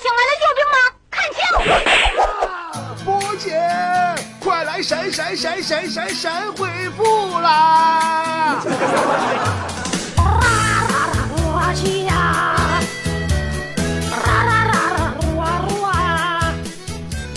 请来了救兵吗？看清！波姐，快来闪闪闪闪闪闪回复啦！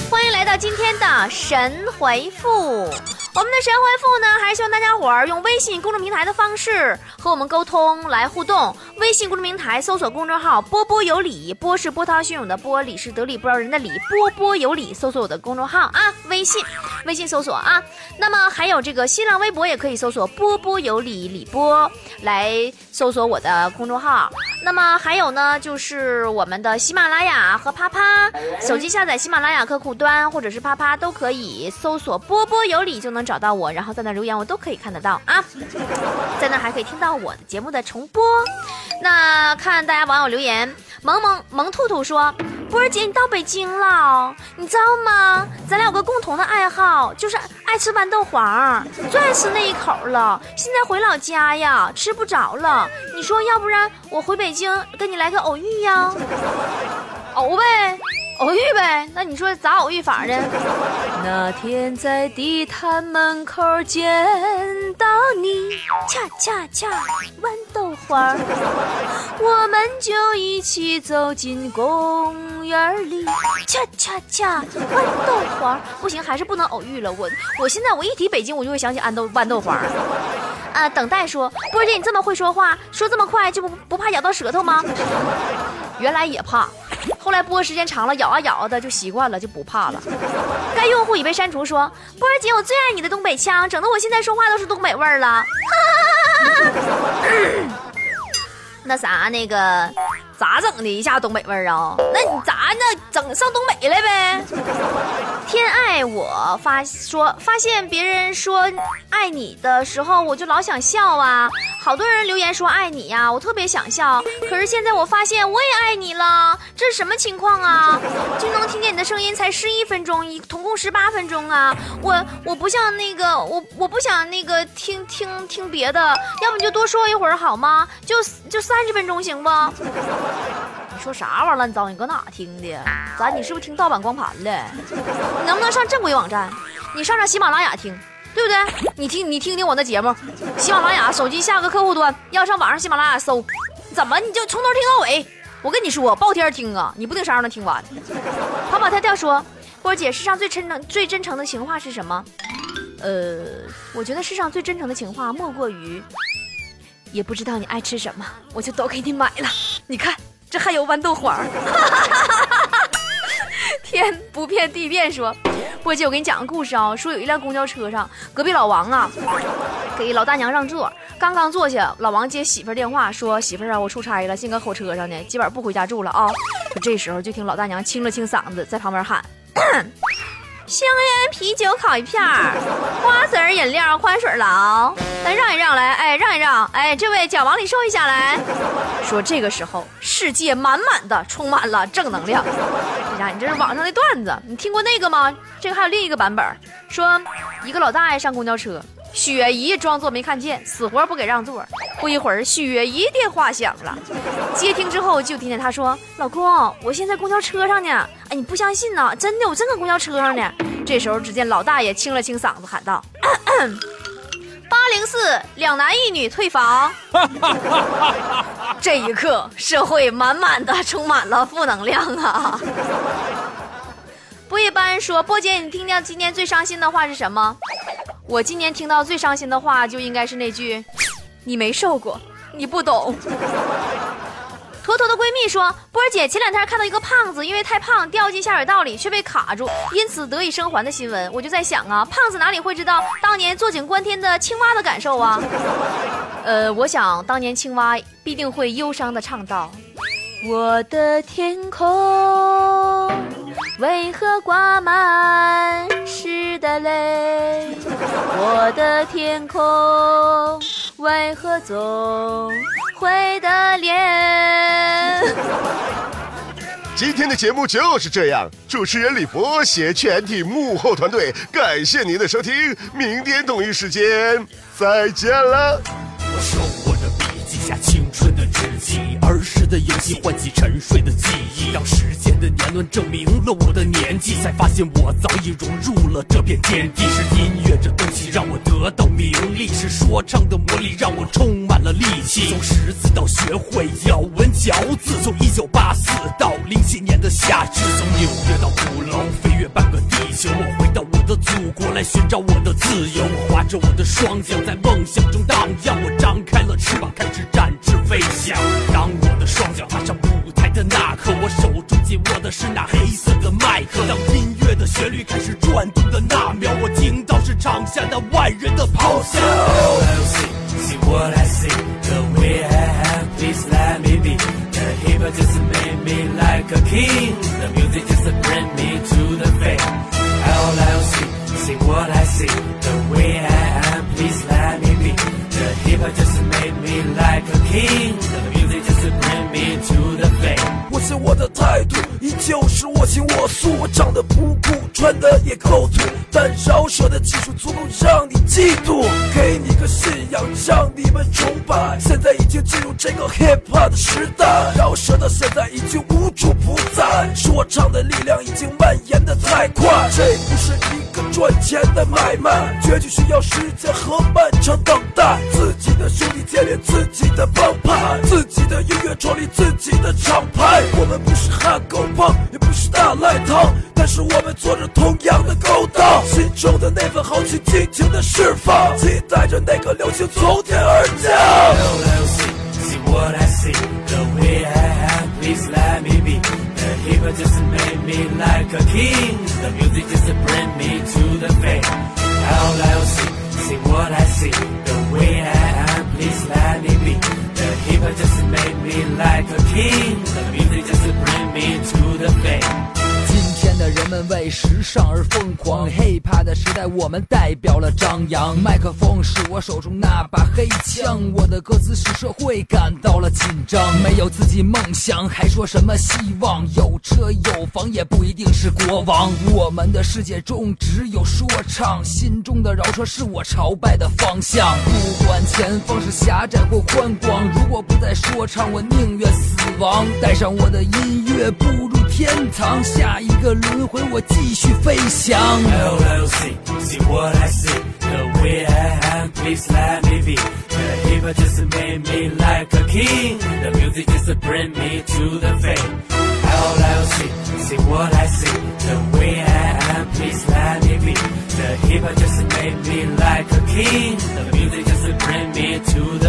欢迎来到今天的神回复。我们的神回复呢，还是希望大家伙儿用微信公众平台的方式和我们沟通来互动。微信公众平台搜索公众号“波波有理”，波是波涛汹涌的波，理是得理不饶人的理，波波有理。搜索我的公众号啊，微信，微信搜索啊。那么还有这个新浪微博也可以搜索“波波有理李波”来搜索我的公众号。那么还有呢，就是我们的喜马拉雅和啪啪，手机下载喜马拉雅客户端或者是啪啪都可以搜索“波波有理”就能。找到我，然后在那留言，我都可以看得到啊。在那还可以听到我的节目的重播。那看大家网友留言，萌萌萌兔兔说：“波儿姐，你到北京了，你知道吗？咱俩有个共同的爱好，就是爱吃豌豆黄，最爱吃那一口了。现在回老家呀，吃不着了。你说要不然我回北京跟你来个偶遇呀？偶呗。”偶遇呗，那你说咋偶遇法呢？那天在地摊门口见到你，恰恰恰豌豆花，我们就一起走进公园里，恰恰恰豌豆花。不行，还是不能偶遇了。我我现在我一提北京，我就会想起豌豆豌豆花。啊，等待说，波姐你这么会说话，说这么快就不不怕咬到舌头吗？原来也怕。后来播时间长了，咬啊咬的就习惯了，就不怕了。该用户已被删除。说波儿姐，我最爱你的东北腔，整的我现在说话都是东北味儿了。那啥，那个咋整的？一下东北味儿啊？那你咋那整上东北来呗？天爱我发说发现别人说爱你的时候，我就老想笑啊。好多人留言说爱你呀，我特别想笑。可是现在我发现我也爱你了，这是什么情况啊？就能听见你的声音才十一分钟，一总共十八分钟啊！我我不像那个我我不想那个听听听别的，要不你就多说一会儿好吗？就就三十分钟行不？你说啥玩意儿乱糟？你搁哪听的？咋？你是不是听盗版光盘了？你能不能上正规网站？你上上喜马拉雅听。对不对？你听，你听听我那节目，喜马拉雅手机下个客户端，要上网上喜马拉雅搜，怎么你就从头听到尾？我跟你说，爆天听啊，你不定啥时候能听完。跑跑跳跳说，波姐，世上最真诚、最真诚的情话是什么？呃，我觉得世上最真诚的情话莫过于，也不知道你爱吃什么，我就都给你买了。你看，这还有豌豆黄。天不骗地变说。波姐，我给你讲个故事啊。说有一辆公交车上，隔壁老王啊，给老大娘让座。刚刚坐下，老王接媳妇儿电话，说：“媳妇儿啊，我出差了，现搁火车上呢，今晚不回家住了啊。”这时候就听老大娘清了清嗓子，在旁边喊：“ 香烟啤酒烤一片儿，花生饮料宽水捞。来让一让，来，哎，让一让，哎，这位脚往里收一下来。”说这个时候，世界满满的充满了正能量。你这是网上的段子，你听过那个吗？这个还有另一个版本，说一个老大爷上公交车，雪姨装作没看见，死活不给让座。不一会儿，雪姨电话响了，接听之后就听见他说：“老公，我现在公交车上呢。”哎，你不相信呢？真的，我真搁公交车上呢。这时候，只见老大爷清了清嗓子，喊道：“八零四，两男一女退房。”这一刻，社会满满的充满了负能量啊！不一般说，波姐，你听见今天最伤心的话是什么？我今年听到最伤心的话就应该是那句：“你没瘦过，你不懂。”坨坨的闺蜜说：“波儿姐，前两天看到一个胖子因为太胖掉进下水道里却被卡住，因此得以生还的新闻。我就在想啊，胖子哪里会知道当年坐井观天的青蛙的感受啊？呃，我想当年青蛙必定会忧伤的唱道：我的天空为何挂满湿的泪？我的天空为何总？”灰的脸。今天的节目就是这样，主持人李博携全体幕后团队，感谢您的收听，明天同一时间再见了。我手握着笔，记下青春的日记，儿时的。游戏唤起沉睡的记忆，让时间的年轮证明了我的年纪，才发现我早已融入了这片天地。是音乐这东西让我得到名利，是说唱的魔力让我充满了力气。从识字到学会咬文嚼字，从一九八四到零七年的夏至，从纽约到鼓楼，飞越半个地球，我回到我的祖国来寻找我的自由。我划着我的双桨在梦想中荡漾，我张开了翅膀开始展翅飞翔。当我的双脚踏上舞台的那刻，我手中紧握的是那黑色的麦克。当音乐的旋律开始转动的那秒，我听到是场下那万人的咆哮。L L C See what I see, the way I am, please let me be. The hip hop just made me like a king. The music just bring me to the fame. LLC, see what I see, 我的态度依旧是我行我素，我长得不酷，穿的也够土，但饶舌的技术足够让你嫉妒，给你个信仰让你们崇拜。现在已经进入这个 hip hop 的时代，饶舌的现在已经无处不在，说唱的力量已经蔓延的太快，这不是赚钱的买卖，绝对需要时间和漫长等待。自己的兄弟建立自己的帮派，自己的音乐创立自己的厂牌。我们不是汉狗帮，也不是大赖汤，但是我们做着同样的勾当，心中的那份豪气尽情的释放，期待着那个流星从天而降。I the I hop just made me like a king. The music just to bring me to the fame. LLC, see see what I see, the way I am, please let me be. The hop just made me like a king. The music just bring me to the fame. 的人们为时尚而疯狂，hiphop 的时代我们代表了张扬。麦克风是我手中那把黑枪，我的歌词使社会感到了紧张。没有自己梦想，还说什么希望？有车有房也不一定是国王。我们的世界中只有说唱，心中的饶舌是我朝拜的方向。不管前方是狭窄或宽广，如果不再说唱，我宁愿死亡。带上我的音乐，步入天堂，下一个轮回，我继续飞翔。L L C see what I see, the way I am, please let me be. The hip hop just made me like a king, the music just bring me to the fame. L L C see what I see, the way I am, please let me be. The hip hop just made me like a king, the music just bring me to.